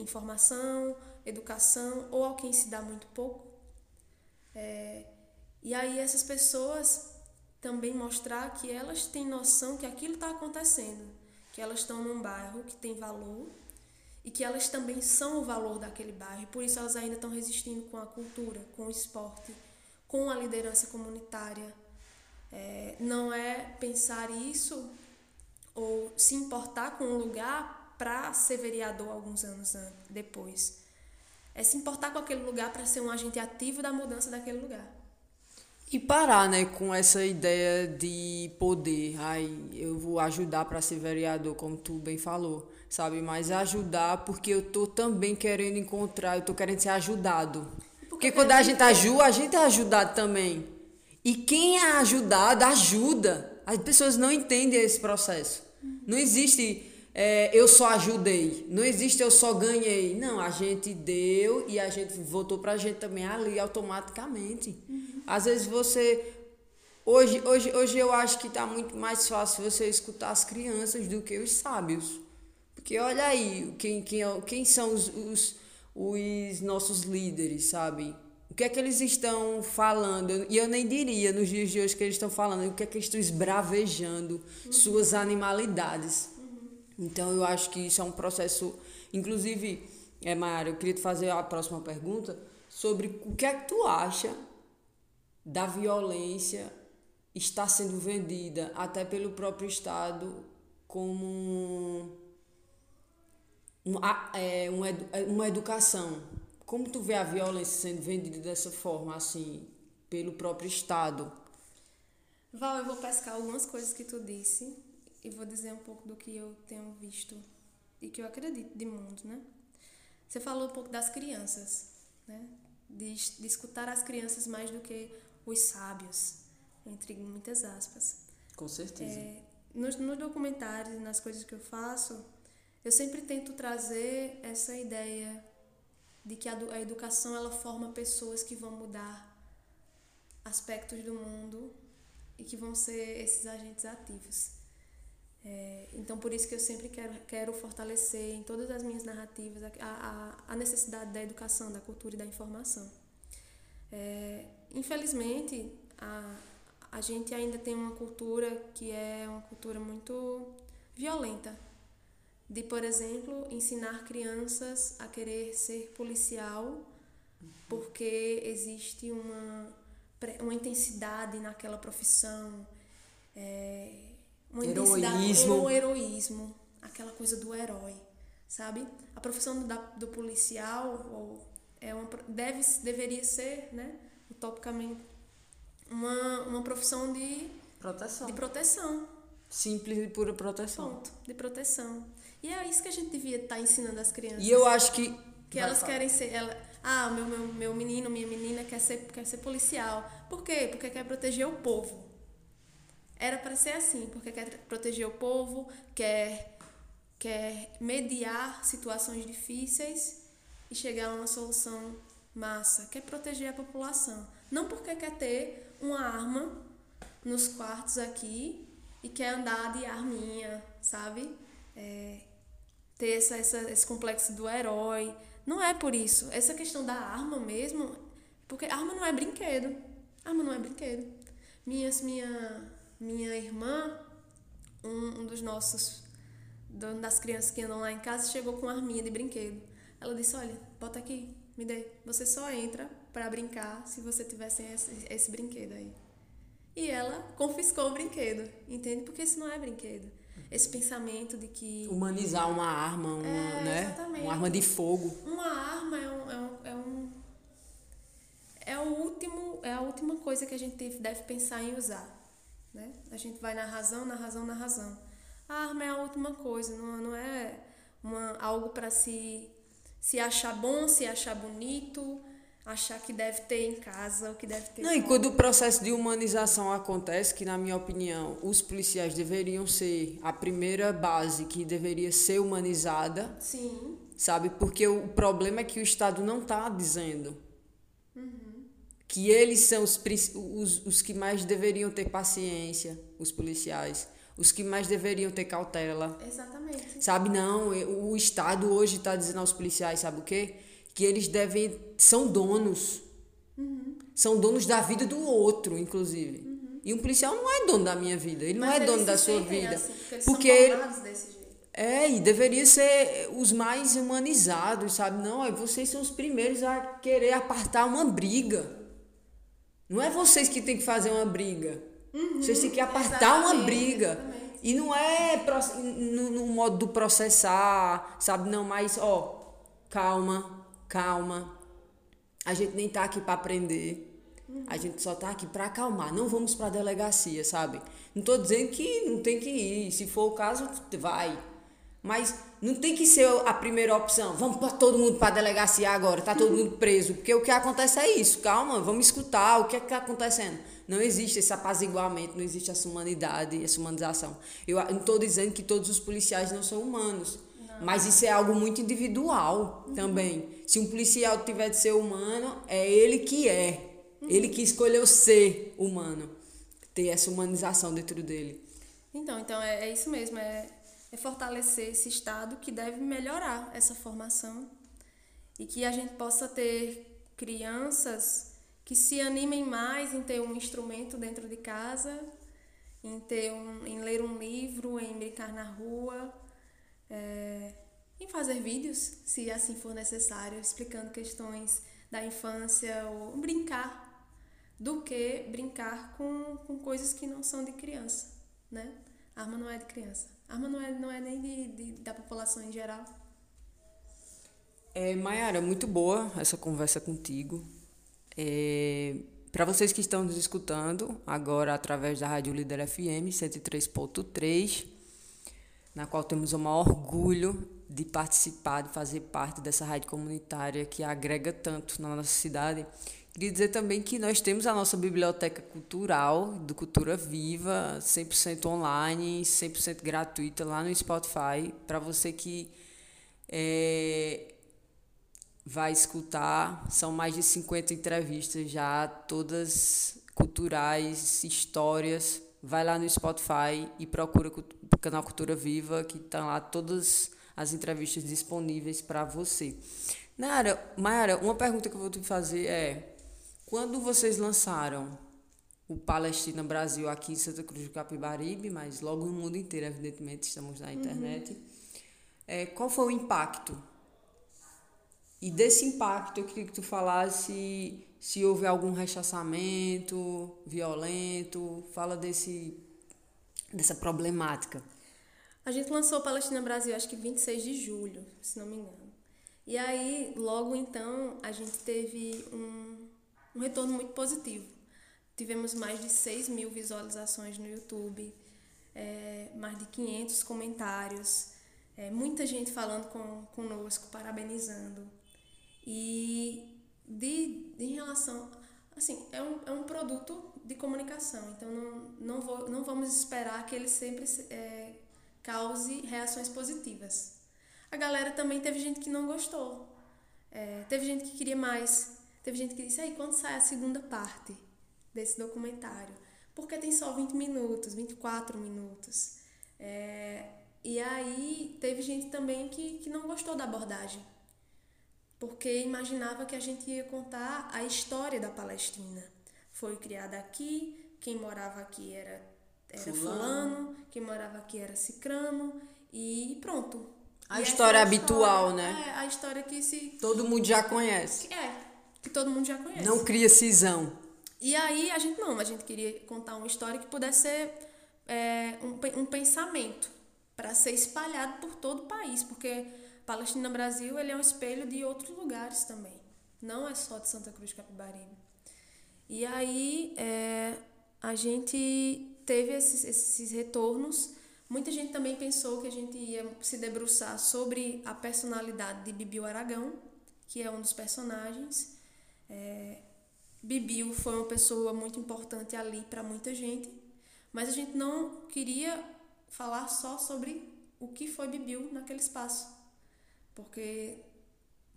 informação, educação ou ao quem se dá muito pouco. É, e aí essas pessoas também mostrar que elas têm noção que aquilo está acontecendo, que elas estão num bairro que tem valor e que elas também são o valor daquele bairro. Por isso elas ainda estão resistindo com a cultura, com o esporte, com a liderança comunitária. É, não é pensar isso ou se importar com o lugar para ser vereador alguns anos depois. É se importar com aquele lugar para ser um agente ativo da mudança daquele lugar. E parar, né, com essa ideia de poder. Ai, eu vou ajudar para ser vereador, como tu bem falou, sabe? Mas ajudar porque eu tô também querendo encontrar, eu tô querendo ser ajudado. Porque, porque quando a gente ajuda, a gente é ajudado também. E quem é ajudado, ajuda. As pessoas não entendem esse processo. Não existe é, eu só ajudei. Não existe eu só ganhei. Não, a gente deu e a gente voltou pra gente também ali automaticamente. Uhum. Às vezes você. Hoje, hoje, hoje eu acho que tá muito mais fácil você escutar as crianças do que os sábios. Porque olha aí, quem, quem, quem são os, os, os nossos líderes, sabe? O que é que eles estão falando? E eu nem diria nos dias de hoje que eles estão falando, o que é que eles estão esbravejando, uhum. suas animalidades. Então eu acho que isso é um processo. Inclusive, é, Mayara, eu queria te fazer a próxima pergunta sobre o que é que tu acha da violência estar sendo vendida até pelo próprio Estado como um, é, uma, é, uma educação. Como tu vê a violência sendo vendida dessa forma, assim, pelo próprio Estado? Val, eu vou pescar algumas coisas que tu disse e vou dizer um pouco do que eu tenho visto e que eu acredito de mundo, né? Você falou um pouco das crianças, né? De, de escutar as crianças mais do que os sábios, entre muitas aspas. Com certeza. É, nos, nos documentários e nas coisas que eu faço, eu sempre tento trazer essa ideia de que a, a educação ela forma pessoas que vão mudar aspectos do mundo e que vão ser esses agentes ativos. É, então, por isso que eu sempre quero, quero fortalecer em todas as minhas narrativas a, a, a necessidade da educação, da cultura e da informação. É, infelizmente, a, a gente ainda tem uma cultura que é uma cultura muito violenta. De, por exemplo, ensinar crianças a querer ser policial porque existe uma, uma intensidade naquela profissão. É, uma heroísmo. um heroísmo, aquela coisa do herói, sabe? A profissão da, do policial ou é uma, deve, deveria ser, né, utopicamente, uma, uma profissão de proteção. De proteção. Simples e pura proteção. Ponto, de proteção. E é isso que a gente devia estar tá ensinando às crianças. E eu acho que que elas falar. querem ser ela, ah, meu, meu, meu menino, minha menina quer ser quer ser policial. Por quê? Porque quer proteger o povo. Era para ser assim, porque quer proteger o povo, quer, quer mediar situações difíceis e chegar a uma solução massa, quer proteger a população. Não porque quer ter uma arma nos quartos aqui e quer andar de arminha, sabe? É, ter essa, essa, esse complexo do herói. Não é por isso. Essa questão da arma mesmo, porque arma não é brinquedo. Arma não é brinquedo. Minhas, minha, minha irmã, um, um dos nossos, das crianças que andam lá em casa, chegou com uma arminha de brinquedo. Ela disse: Olha, bota aqui, me dê. Você só entra para brincar se você tivesse esse, esse brinquedo aí. E ela confiscou o brinquedo, entende? Porque isso não é brinquedo. Esse pensamento de que. Humanizar uma arma, uma, é, né? Exatamente. Uma arma de fogo. Uma arma é um, é um, é um. É, o último, é a última coisa que a gente deve pensar em usar. Né? A gente vai na razão, na razão, na razão. A arma é a última coisa, não, não é uma, algo para se, se achar bom, se achar bonito, achar que deve ter em casa, o que deve ter. Não, e quando o processo de humanização acontece, que na minha opinião os policiais deveriam ser a primeira base que deveria ser humanizada. Sim. Sabe? Porque o problema é que o Estado não está dizendo. Uhum que eles são os, os, os que mais deveriam ter paciência, os policiais, os que mais deveriam ter cautela. Exatamente. Sabe, não, o Estado hoje está dizendo aos policiais, sabe o quê? que eles devem são donos. São donos da vida do outro, inclusive. E um policial não é dono da minha vida, ele não Mas é dono da sua vida. assim, porque eles porque são desse jeito. é, e deveria ser os mais humanizados, sabe? Não, é vocês são os primeiros a querer apartar uma briga. Não é vocês que tem que fazer uma briga. vocês têm que apartar uma briga. exatamente. E não é no, no modo do processar, sabe? Não, mas, ó, calma, calma. A gente nem tá aqui para aprender. A gente só tá aqui para acalmar. Não vamos para delegacia, sabe? Não tô dizendo que não tem que ir. Se for o caso, vai. Mas não tem que ser a primeira opção. Vamos para todo mundo para delegacia agora. Tá todo mundo preso. Porque o que acontece é isso. Calma, vamos escutar o que é que tá acontecendo. Não existe esse apaziguamento, não existe essa humanidade, essa humanização. Eu não estou dizendo que todos os policiais não são humanos. Mas isso é algo muito individual também. Se um policial tiver de ser humano, é ele que é. Ele que escolheu ser humano. Ter essa humanização dentro dele. Então, então é, é isso mesmo, é, é fortalecer esse Estado que deve melhorar essa formação e que a gente possa ter crianças que se animem mais em ter um instrumento dentro de casa, em, ter um, em ler um livro, em brincar na rua, é, em fazer vídeos, se assim for necessário, explicando questões da infância ou brincar, do que brincar com, com coisas que não são de criança, né? Arma não é de criança. Arma não é, não é nem de, de- da população em geral. É, Mayara, muito boa essa conversa contigo. É, Para vocês que estão nos escutando, agora através da Rádio Líder FM 103.3, na qual temos o maior orgulho de participar, de fazer parte dessa rádio comunitária que agrega tanto na nossa cidade. Queria dizer também que nós temos a nossa biblioteca cultural, do Cultura Viva, 100% online, 100% gratuita lá no Spotify, para você que é, vai escutar. São mais de 50 entrevistas já, todas culturais, histórias. Vai lá no Spotify e procura o canal Cultura Viva, que estão lá todas as entrevistas disponíveis para você. Nara, Mayara, uma pergunta que eu vou te fazer é: quando vocês lançaram o Palestina Brasil aqui em Santa Cruz do Capibaribe, mas logo no mundo inteiro, evidentemente, estamos na internet, é, qual foi o impacto e desse impacto, eu queria que tu falasse se houve algum rechaçamento violento, fala desse dessa problemática. A gente lançou Palestina Brasil, acho que 26 de julho, se não me engano. E aí, logo então, a gente teve um, um retorno muito positivo. Tivemos mais de 6 mil visualizações no YouTube, é, mais de 500 comentários, é, muita gente falando com, conosco, parabenizando. E de, de em relação. Assim, é um, é um produto de comunicação, então não, não, vou, não vamos esperar que ele sempre é, cause reações positivas. A galera também teve gente que não gostou, é, teve gente que queria mais, teve gente que disse: aí, quando sai a segunda parte desse documentário? Porque tem só 20 minutos, 24 minutos. É, e aí teve gente também que, que não gostou da abordagem porque imaginava que a gente ia contar a história da Palestina. Foi criada aqui, quem morava aqui era, era fulano. fulano, quem morava aqui era cicrano, e pronto. A e história é habitual, história, né? É, a história que se. Todo mundo já conhece. É, que todo mundo já conhece. Não cria cisão. E aí a gente não, a gente queria contar uma história que pudesse ser é, um, um pensamento para ser espalhado por todo o país, porque Palestina Brasil ele é um espelho de outros lugares também. Não é só de Santa Cruz de Capibaribe. E aí é, a gente teve esses, esses retornos. Muita gente também pensou que a gente ia se debruçar sobre a personalidade de Bibiu Aragão, que é um dos personagens. É, Bibiu foi uma pessoa muito importante ali para muita gente, mas a gente não queria falar só sobre o que foi Bibiu naquele espaço porque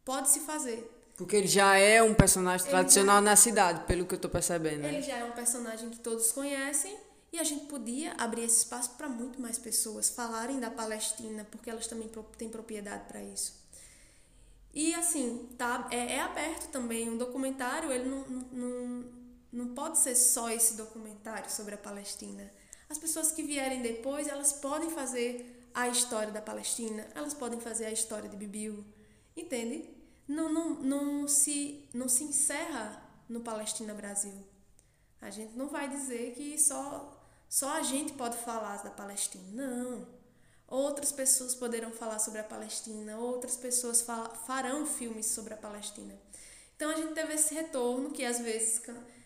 pode se fazer. Porque ele já é um personagem ele tradicional já, na cidade, pelo que eu estou percebendo. Ele né? já é um personagem que todos conhecem e a gente podia abrir esse espaço para muito mais pessoas falarem da Palestina, porque elas também têm propriedade para isso. E assim, tá, é, é aberto também. Um documentário, ele não, não, não pode ser só esse documentário sobre a Palestina. As pessoas que vierem depois, elas podem fazer a história da Palestina, elas podem fazer a história de Bibiu, entende? Não, não, não, se, não se encerra no Palestina Brasil. A gente não vai dizer que só, só a gente pode falar da Palestina. Não. Outras pessoas poderão falar sobre a Palestina, outras pessoas farão filmes sobre a Palestina. Então a gente teve esse retorno que às vezes,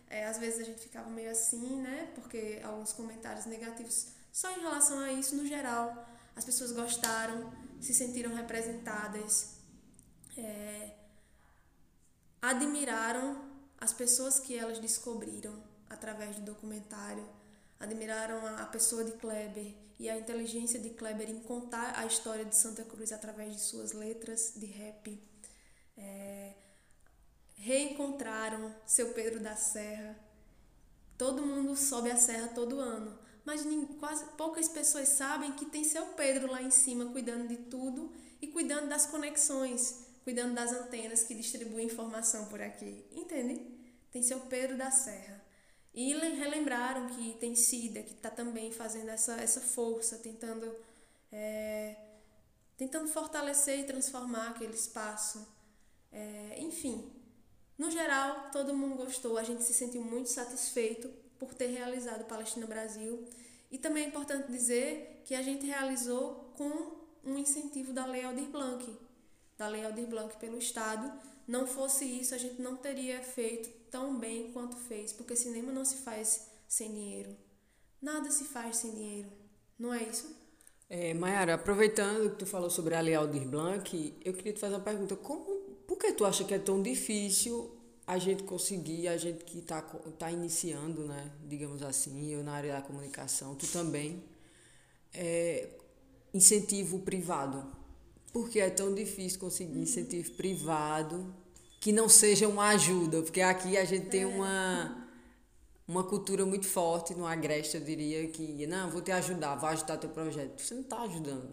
é, às vezes a gente ficava meio assim, né? Porque alguns comentários negativos só em relação a isso, no geral, as pessoas gostaram, se sentiram representadas, é, admiraram as pessoas que elas descobriram através do documentário, admiraram a pessoa de Kleber e a inteligência de Kleber em contar a história de Santa Cruz através de suas letras de rap. É, reencontraram seu Pedro da Serra. Todo mundo sobe a serra todo ano, mas quase poucas pessoas sabem que tem seu Pedro lá em cima cuidando de tudo e cuidando das conexões, cuidando das antenas que distribuem informação por aqui. Entende? Tem seu Pedro da Serra. E relembraram que tem Cida, que está também fazendo essa, essa força, tentando, é, tentando fortalecer e transformar aquele espaço. É, enfim, no geral, todo mundo gostou, a gente se sentiu muito satisfeito por ter realizado Palestina Brasil. E também é importante dizer que a gente realizou com um incentivo da Lei Aldir Blanc, da Lei Aldir Blanc pelo Estado. Não fosse isso, a gente não teria feito tão bem quanto fez, porque cinema não se faz sem dinheiro. Nada se faz sem dinheiro, não é isso? É, Mayara, aproveitando que tu falou sobre a Lei Aldir Blanc, eu queria te fazer uma pergunta. Como, por que tu acha que é tão difícil a gente conseguir, a gente que está tá iniciando, né, digamos assim, eu na área da comunicação, tu também, é, incentivo privado? Por que é tão difícil conseguir incentivo privado que não seja uma ajuda, porque aqui a gente tem uma uma cultura muito forte no Agreste, eu diria que, não, vou te ajudar, vou ajudar teu projeto. Você não está ajudando.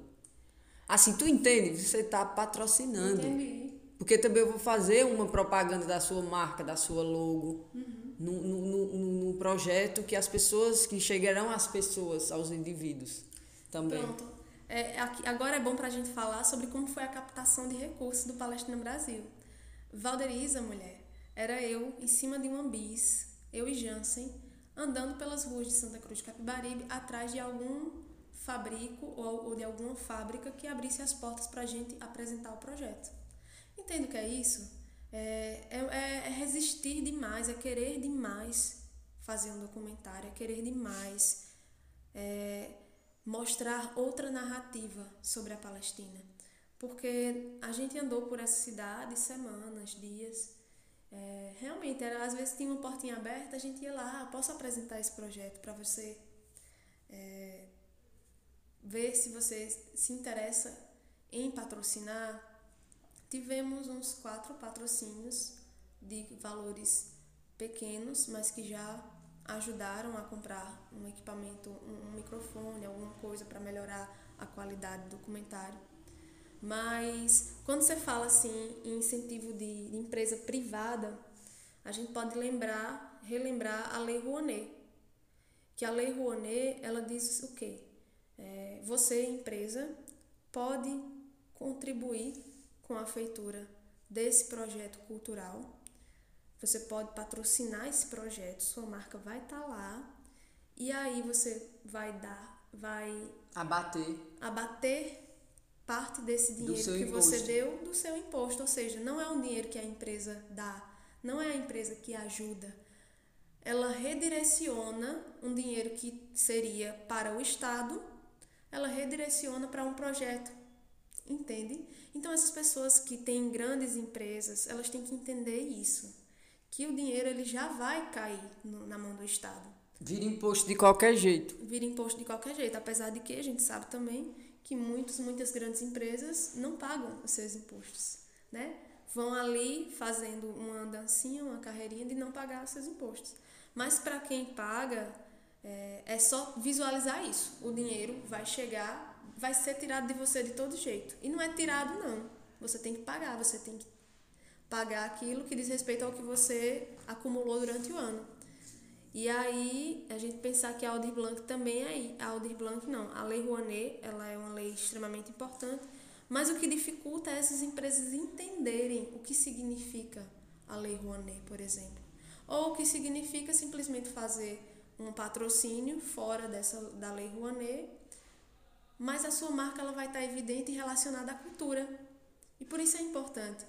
Assim, tu entende? Você está patrocinando. Entendi. Porque também eu vou fazer uma propaganda da sua marca, da sua logo, uhum. no, no, no, no, projeto que as pessoas, que chegarão às pessoas, aos indivíduos também. Pronto. É, aqui, agora é bom para a gente falar sobre como foi a captação de recursos do Palestina Brasil. Valderiza, mulher, era eu em cima de uma bis, eu e Jansen, andando pelas ruas de Santa Cruz de Capibaribe atrás de algum fabrico ou, de alguma fábrica que abrisse as portas para a gente apresentar o projeto. Entendo que é isso? É, é, é resistir demais, é querer demais fazer um documentário, é querer demais é, mostrar outra narrativa sobre a Palestina. Porque a gente andou por essa cidade semanas, dias. É, realmente, era, às vezes tinha uma portinha aberta, a gente ia lá, ah, posso apresentar esse projeto para você é, ver se você se interessa em patrocinar. Tivemos uns quatro patrocínios de valores pequenos, mas que já ajudaram a comprar um equipamento, um, um microfone, alguma coisa para melhorar a qualidade do documentário. Mas quando você fala assim em incentivo de, de empresa privada, a gente pode lembrar, relembrar a Lei Rouanet. Que a Lei Rouanet, ela diz o quê? É, você, empresa, pode contribuir com a feitura desse projeto cultural. Você pode patrocinar esse projeto, sua marca vai estar tá lá. E aí você vai dar, vai abater, abater parte desse dinheiro que imposto. você deu do seu imposto, ou seja, não é um dinheiro que a empresa dá, não é a empresa que ajuda. Ela redireciona um dinheiro que seria para o Estado, ela redireciona para um projeto. Entende? Então essas pessoas que têm grandes empresas, elas têm que entender isso, que o dinheiro ele já vai cair no, na mão do Estado. Vira imposto de qualquer jeito. Vira imposto de qualquer jeito, apesar de que a gente sabe também que muitos, muitas grandes empresas não pagam os seus impostos, né? Vão ali fazendo uma dancinha, uma carreirinha de não pagar os seus impostos. Mas para quem paga, é, é só visualizar isso. O dinheiro vai chegar, vai ser tirado de você de todo jeito. E não é tirado, não. você tem que pagar, você tem que pagar aquilo que diz respeito ao que você acumulou durante o ano. E aí, a gente pensar que a Aldir Blanc também é. A Aldir Blanc não, a Lei Rouanet, ela é uma lei extremamente importante, mas o que dificulta é essas empresas entenderem o que significa a Lei Rouanet, por exemplo. Ou o que significa simplesmente fazer um patrocínio fora dessa da Lei Rouanet, mas a sua marca ela vai estar evidente e relacionada à cultura. E por isso é importante,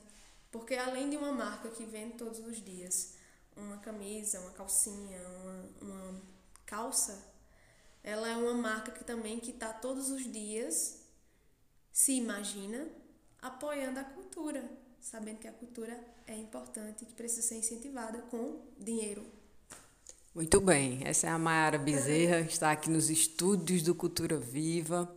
porque além de uma marca que vende todos os dias, uma camisa, uma calcinha, uma, uma calça, ela é uma marca que também que está todos os dias se imagina apoiando a cultura, sabendo que a cultura é importante e que precisa ser incentivada com dinheiro. Muito bem, essa é a Mayara Bezerra, está aqui nos estúdios do Cultura Viva.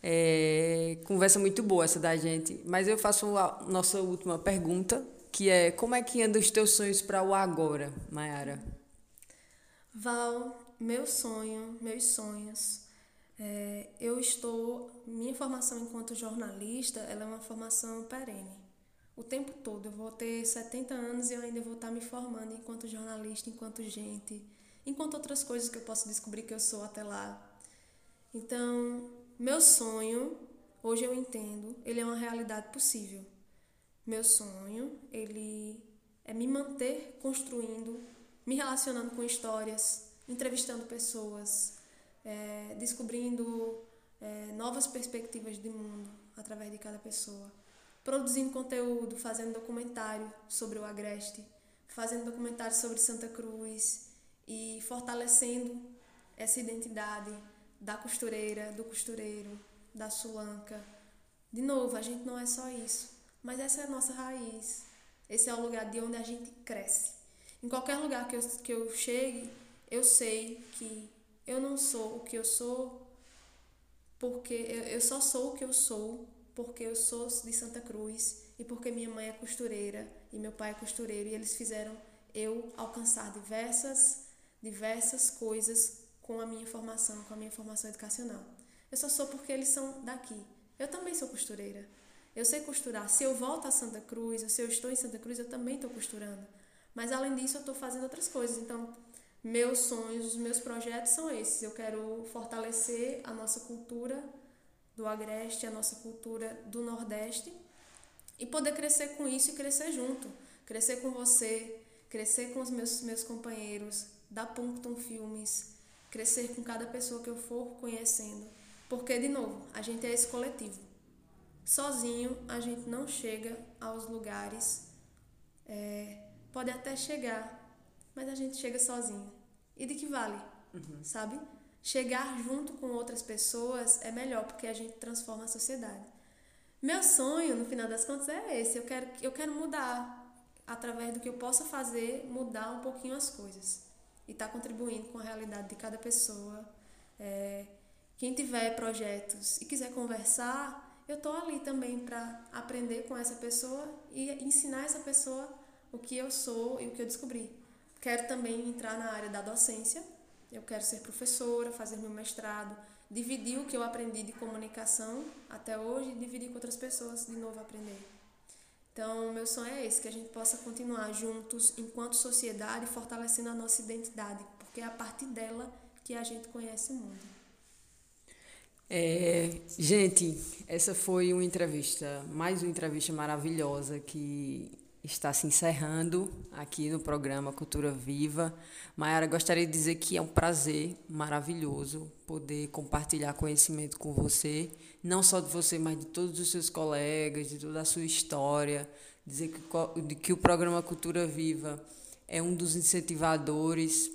É, conversa muito boa essa da gente, mas eu faço a nossa última pergunta, que é como é que andam os teus sonhos para o agora, Mayara? Val, meu sonho, meus sonhos. É, eu estou, minha formação enquanto jornalista, ela é uma formação perene. O tempo todo, eu vou ter 70 anos e eu ainda vou estar me formando enquanto jornalista, enquanto gente, enquanto outras coisas que eu posso descobrir que eu sou até lá. Então, meu sonho, hoje eu entendo, ele é uma realidade possível. Meu sonho, ele é me manter construindo, me relacionando com histórias, entrevistando pessoas, é, descobrindo é, novas perspectivas de mundo através de cada pessoa, produzindo conteúdo, fazendo documentário sobre o Agreste, fazendo documentário sobre Santa Cruz e fortalecendo essa identidade da costureira, do costureiro, da sulanca. De novo, a gente não é só isso, mas essa é a nossa raiz. Esse é o lugar de onde a gente cresce. Em qualquer lugar que eu, que eu chegue, eu sei que eu não sou o que eu sou porque eu, eu só sou o que eu sou porque eu sou de Santa Cruz e porque minha mãe é costureira e meu pai é costureiro e eles fizeram eu alcançar diversas diversas coisas com a minha formação, com a minha formação educacional. Eu só sou porque eles são daqui. Eu também sou costureira. Eu sei costurar. Se eu volto a Santa Cruz, ou se eu estou em Santa Cruz, eu também estou costurando. Mas além disso, eu estou fazendo outras coisas. Então, meus sonhos, os meus projetos são esses. Eu quero fortalecer a nossa cultura do Agreste, a nossa cultura do Nordeste e poder crescer com isso e crescer junto. Crescer com você, crescer com os meus, meus companheiros da Punctum Filmes, crescer com cada pessoa que eu for conhecendo. Porque, de novo, a gente é esse coletivo. Sozinho a gente não chega aos lugares. É, pode até chegar, mas a gente chega sozinho. E de que vale? Uhum. Sabe? Chegar junto com outras pessoas é melhor porque a gente transforma a sociedade. Meu sonho, no final das contas, é esse. Eu quero, eu quero mudar através do que eu possa fazer, mudar um pouquinho as coisas e estar tá contribuindo com a realidade de cada pessoa. É, quem tiver projetos e quiser conversar, eu estou ali também para aprender com essa pessoa e ensinar essa pessoa o que eu sou e o que eu descobri. Quero também entrar na área da docência. Eu quero ser professora, fazer meu mestrado, dividir o que eu aprendi de comunicação até hoje e dividir com outras pessoas de novo aprender. Então, meu sonho é esse, que a gente possa continuar juntos enquanto sociedade, fortalecendo a nossa identidade, porque é a partir dela que a gente conhece o mundo. É, gente, essa foi uma entrevista, mais uma entrevista maravilhosa que está se encerrando aqui no programa Cultura Viva. Mayara, gostaria de dizer que é um prazer maravilhoso poder compartilhar conhecimento com você não só de você, mas de todos os seus colegas, de toda a sua história, dizer que, que o programa Cultura Viva é um dos incentivadores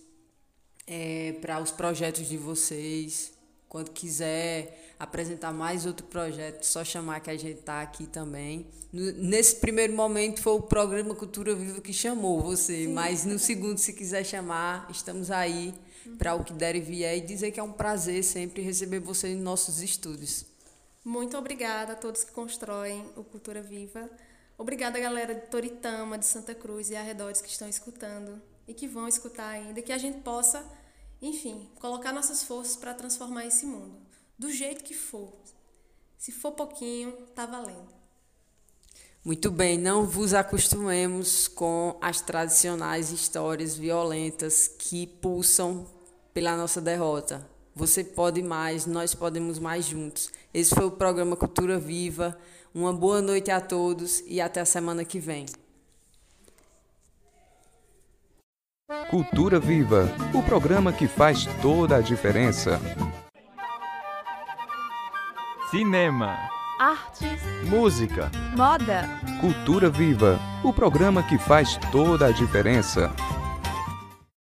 é, para os projetos de vocês. Quando quiser apresentar mais outro projeto, só chamar que a gente está aqui também. nesse primeiro momento foi o programa Cultura Viva que chamou você, Sim. mas no segundo, se quiser chamar, estamos aí para o que der e vier e dizer que é um prazer sempre receber você em nossos estúdios. Muito obrigada a todos que constroem o Cultura Viva. Obrigada, galera de Toritama, de Santa Cruz e arredores que estão escutando e que vão escutar ainda, que a gente possa, enfim, colocar nossas forças para transformar esse mundo, do jeito que for. Se for pouquinho, tá valendo. Muito bem, não vos acostumemos com as tradicionais histórias violentas que pulsam pela nossa derrota. Você pode mais, nós podemos mais juntos. Esse foi o programa Cultura Viva. Uma boa noite a todos e até a semana que vem. Cultura Viva o programa que faz toda a diferença. Cinema, artes, música, moda. Cultura Viva o programa que faz toda a diferença.